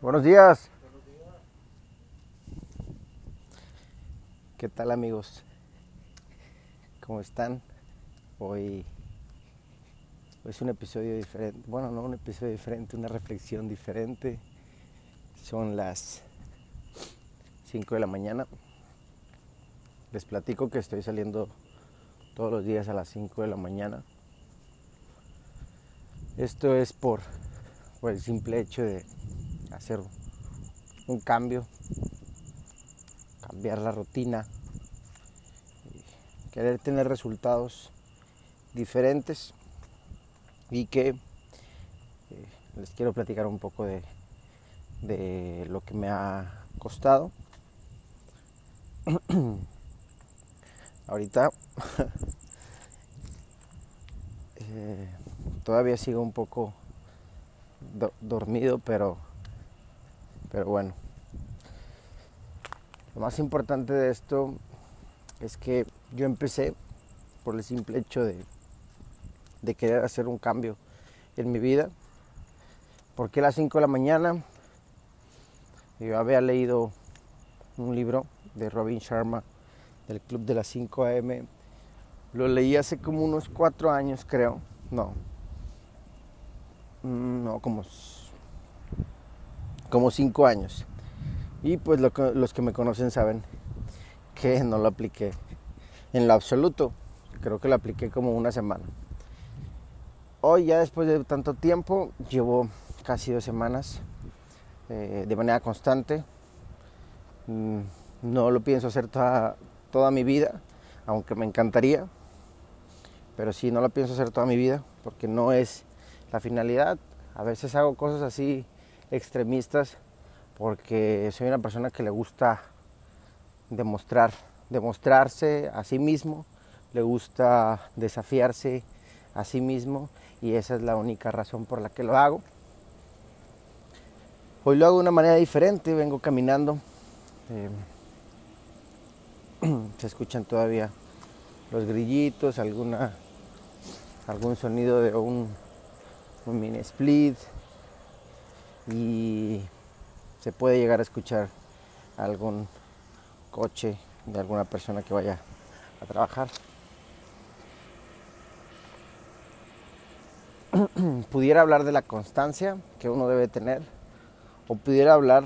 Buenos días. ¿Qué tal amigos? ¿Cómo están? Hoy, es un episodio diferente. Bueno, no un episodio diferente, una reflexión diferente. Son las 5 de la mañana. Les platico que estoy saliendo todos los días a las 5 de la mañana. Esto es por, por el simple hecho de hacer un cambio, cambiar la rutina, querer tener resultados diferentes y que eh, les quiero platicar un poco de, de lo que me ha costado. Ahorita eh, todavía sigo un poco dormido, pero pero bueno, lo más importante de esto es que yo empecé por el simple hecho de, de querer hacer un cambio en mi vida. Porque a las 5 de la mañana yo había leído un libro de Robin Sharma del Club de las 5 AM. Lo leí hace como unos 4 años, creo. No. Mm, no, como como cinco años. Y pues los que me conocen saben que no lo apliqué en lo absoluto. Creo que lo apliqué como una semana. Hoy ya después de tanto tiempo, llevo casi dos semanas eh, de manera constante. Mm, no lo pienso hacer toda, toda mi vida, aunque me encantaría. Pero sí, no lo pienso hacer toda mi vida porque no es la finalidad. A veces hago cosas así extremistas porque soy una persona que le gusta demostrar, demostrarse a sí mismo, le gusta desafiarse a sí mismo y esa es la única razón por la que lo hago. Hoy lo hago de una manera diferente, vengo caminando. Eh, se escuchan todavía los grillitos, alguna, algún sonido de un, un mini split, y se puede llegar a escuchar algún coche de alguna persona que vaya a trabajar. pudiera hablar de la constancia que uno debe tener o pudiera hablar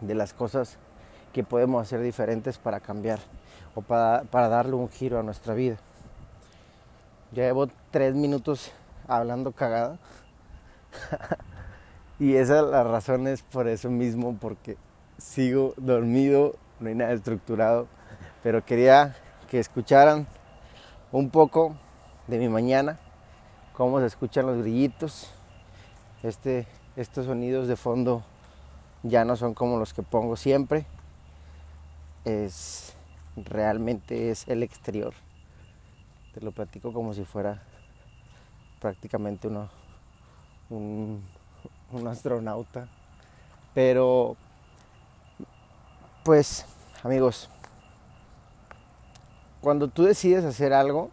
de las cosas que podemos hacer diferentes para cambiar o para, para darle un giro a nuestra vida. Ya llevo tres minutos hablando cagada. Y esa es la razón es por eso mismo, porque sigo dormido, no hay nada estructurado, pero quería que escucharan un poco de mi mañana, cómo se escuchan los grillitos. Este, estos sonidos de fondo ya no son como los que pongo siempre. Es realmente es el exterior. Te lo platico como si fuera prácticamente uno, un, un astronauta. Pero, pues, amigos, cuando tú decides hacer algo,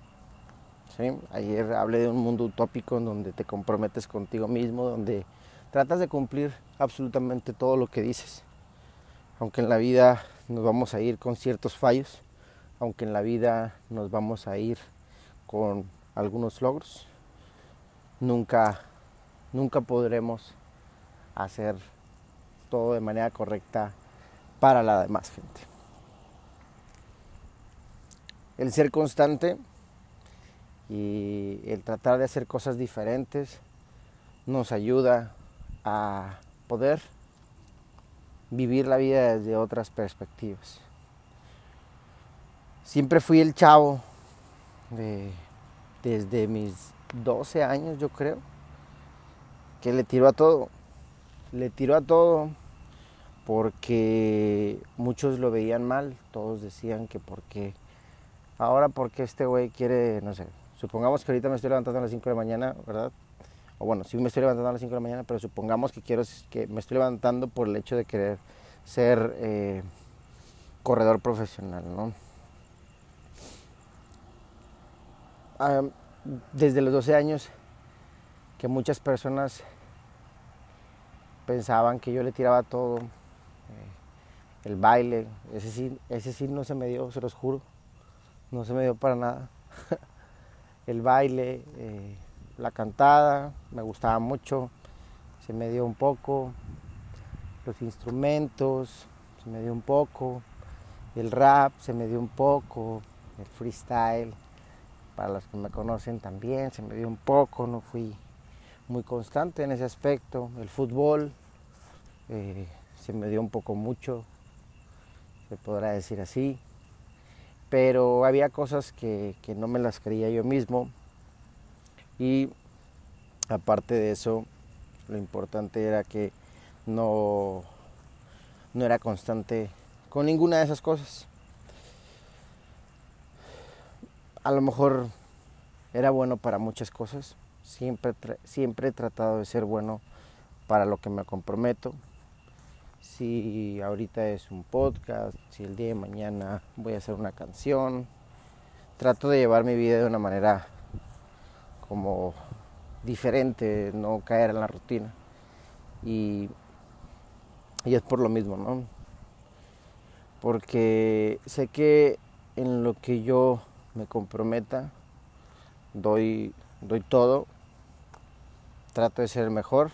ayer hablé de un mundo utópico en donde te comprometes contigo mismo, donde tratas de cumplir absolutamente todo lo que dices. Aunque en la vida nos vamos a ir con ciertos fallos, aunque en la vida nos vamos a ir con algunos logros, nunca, nunca podremos hacer todo de manera correcta para la demás gente. El ser constante y el tratar de hacer cosas diferentes nos ayuda a poder vivir la vida desde otras perspectivas. Siempre fui el chavo de, desde mis 12 años, yo creo, que le tiró a todo le tiró a todo porque muchos lo veían mal, todos decían que porque ahora porque este güey quiere, no sé, supongamos que ahorita me estoy levantando a las 5 de la mañana, ¿verdad? O bueno, sí me estoy levantando a las 5 de la mañana, pero supongamos que quiero que me estoy levantando por el hecho de querer ser eh, corredor profesional, ¿no? desde los 12 años que muchas personas pensaban que yo le tiraba todo. Eh, el baile, ese sí, ese sí no se me dio, se los juro. No se me dio para nada. el baile, eh, la cantada, me gustaba mucho. Se me dio un poco. Los instrumentos, se me dio un poco. El rap, se me dio un poco. El freestyle, para los que me conocen también, se me dio un poco. No fui muy constante en ese aspecto. El fútbol eh, se me dio un poco mucho, se podrá decir así. Pero había cosas que, que no me las creía yo mismo. Y aparte de eso, lo importante era que no, no era constante con ninguna de esas cosas. A lo mejor era bueno para muchas cosas, Siempre, siempre he tratado de ser bueno para lo que me comprometo. Si ahorita es un podcast, si el día de mañana voy a hacer una canción, trato de llevar mi vida de una manera como diferente, no caer en la rutina. Y, y es por lo mismo, ¿no? Porque sé que en lo que yo me comprometa, doy doy todo, trato de ser mejor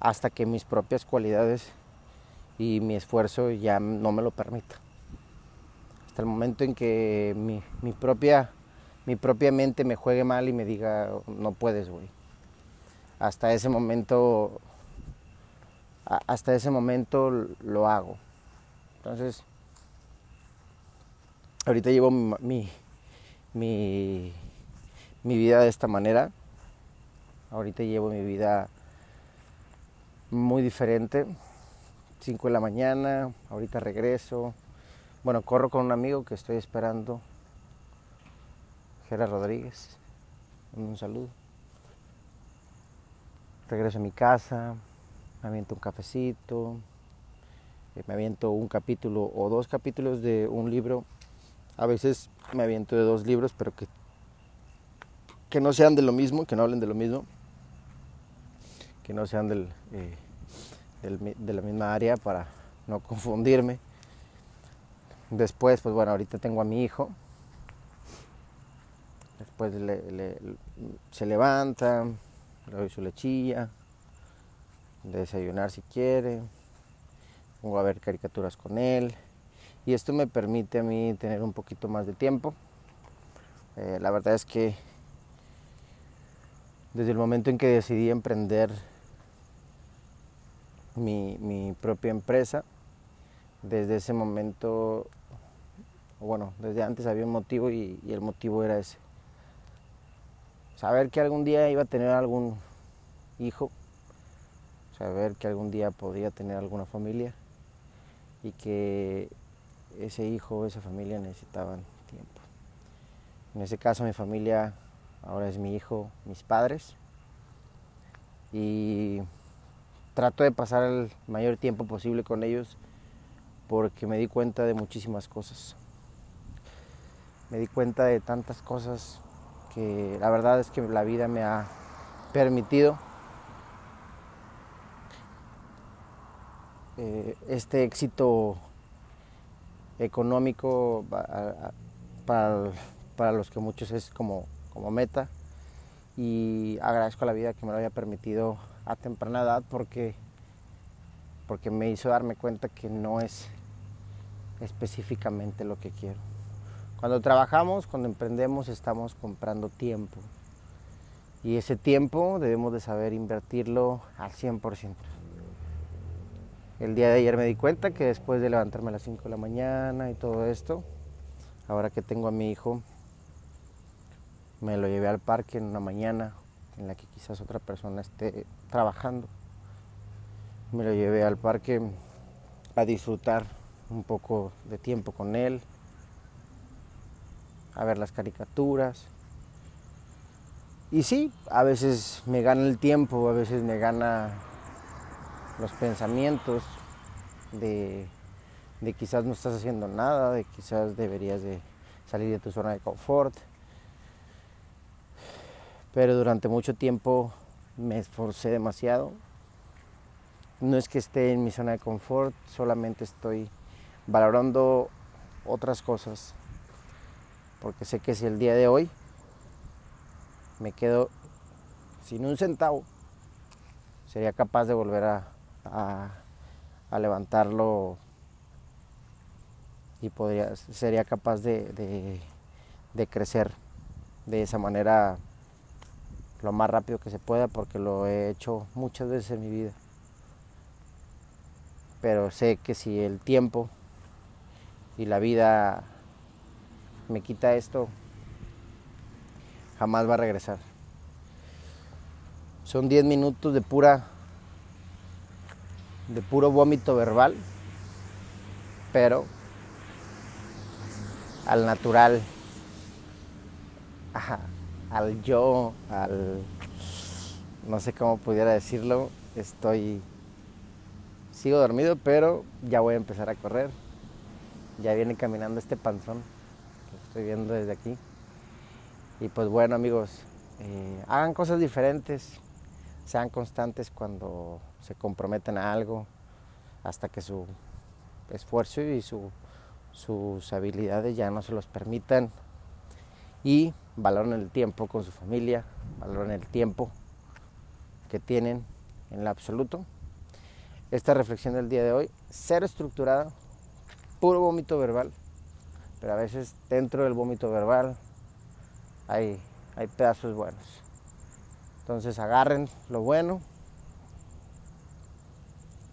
hasta que mis propias cualidades y mi esfuerzo ya no me lo permita. Hasta el momento en que mi, propia, mi propia mente me juegue mal y me diga, no puedes, güey. Hasta ese momento, hasta ese momento lo hago. Entonces, ahorita llevo mi mi vida de esta manera. Ahorita llevo mi vida muy diferente. 5 de la mañana, ahorita regreso. Bueno, corro con un amigo que estoy esperando. Gera Rodríguez. Un saludo. Regreso a mi casa, me aviento un cafecito, eh, me aviento un capítulo o dos capítulos de un libro. A veces me aviento de dos libros, pero que que no sean de lo mismo, que no hablen de lo mismo, que no sean del, eh, de la misma área para no confundirme. Después, pues bueno, ahorita tengo a mi hijo. Después se levanta, le doy su lechilla, desayunar si quiere, pongo a ver caricaturas con él. Y esto me permite a mí tener un poquito más de tiempo. Eh, la verdad es que desde el momento en que decidí emprender mi, propia empresa, desde ese momento, bueno, desde antes había un motivo y, el motivo era ese. Saber que algún día iba a tener algún hijo, saber que algún día podía tener alguna familia y que ese hijo o esa familia necesitaban tiempo. En ese caso mi familia ahora es mi hijo, mis padres. Y trato de pasar el mayor tiempo posible con ellos porque me di cuenta de muchísimas cosas. Me di cuenta de tantas cosas que la verdad es que la vida me ha permitido eh, este éxito económico para, para los que muchos es como como meta y agradezco a la vida que me lo haya permitido a temprana edad porque, porque me hizo darme cuenta que no es específicamente lo que quiero. Cuando trabajamos, cuando emprendemos, estamos comprando tiempo. Y ese tiempo debemos de saber invertirlo al 100%. El día de ayer me di cuenta que después de levantarme a las 5 de la mañana y todo esto, ahora que tengo a mi hijo, me lo llevé al parque en una mañana en la que quizás otra persona esté trabajando. Me lo llevé al parque a disfrutar un poco de tiempo con él, a ver las caricaturas. Y sí, a veces me gana el tiempo, a veces me gana los pensamientos de, de quizás no estás haciendo nada, de quizás deberías de salir de tu zona de confort pero durante mucho tiempo me esforcé demasiado. no es que esté en mi zona de confort, solamente estoy valorando otras cosas. Porque sé que si el día de hoy me quedo sin un centavo, sería capaz de volver a, a, levantarlo y podría, sería capaz de, de crecer de esa manera lo más rápido que se pueda porque lo he hecho muchas veces en mi vida. Pero sé que si el tiempo y la vida me quita esto, jamás va a regresar. Son 10 minutos de pura de puro vómito verbal, pero al natural, al yo, al no sé cómo pudiera decirlo, estoy sigo dormido, pero ya voy a empezar a correr. Ya viene caminando este panzón que estoy viendo desde aquí. Y pues bueno amigos, eh, hagan cosas diferentes, sean constantes cuando se comprometen a algo, hasta que su esfuerzo y sus habilidades ya no se los permitan. Y valoren el tiempo con su familia, valoren el tiempo que tienen en lo absoluto. Esta reflexión del día de hoy, ser estructurada, puro vómito verbal, pero a veces dentro del vómito verbal hay, hay pedazos buenos. Entonces agarren lo bueno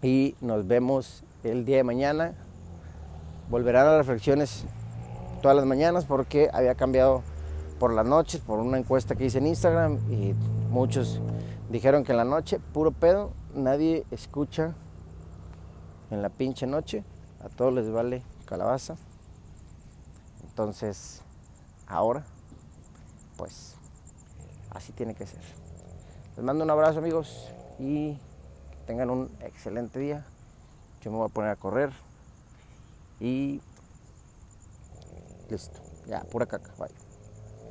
y nos vemos el día de mañana. Volverán a las reflexiones todas las mañanas porque había cambiado por las noches por una encuesta que hice en Instagram y muchos dijeron que en la noche, puro pedo, nadie escucha en la pinche noche, a todos les vale calabaza. Entonces, ahora, pues, así tiene que ser. Les mando un abrazo amigos y tengan un excelente día. Yo me voy a poner a correr y listo. Ya, pura caca. Bye.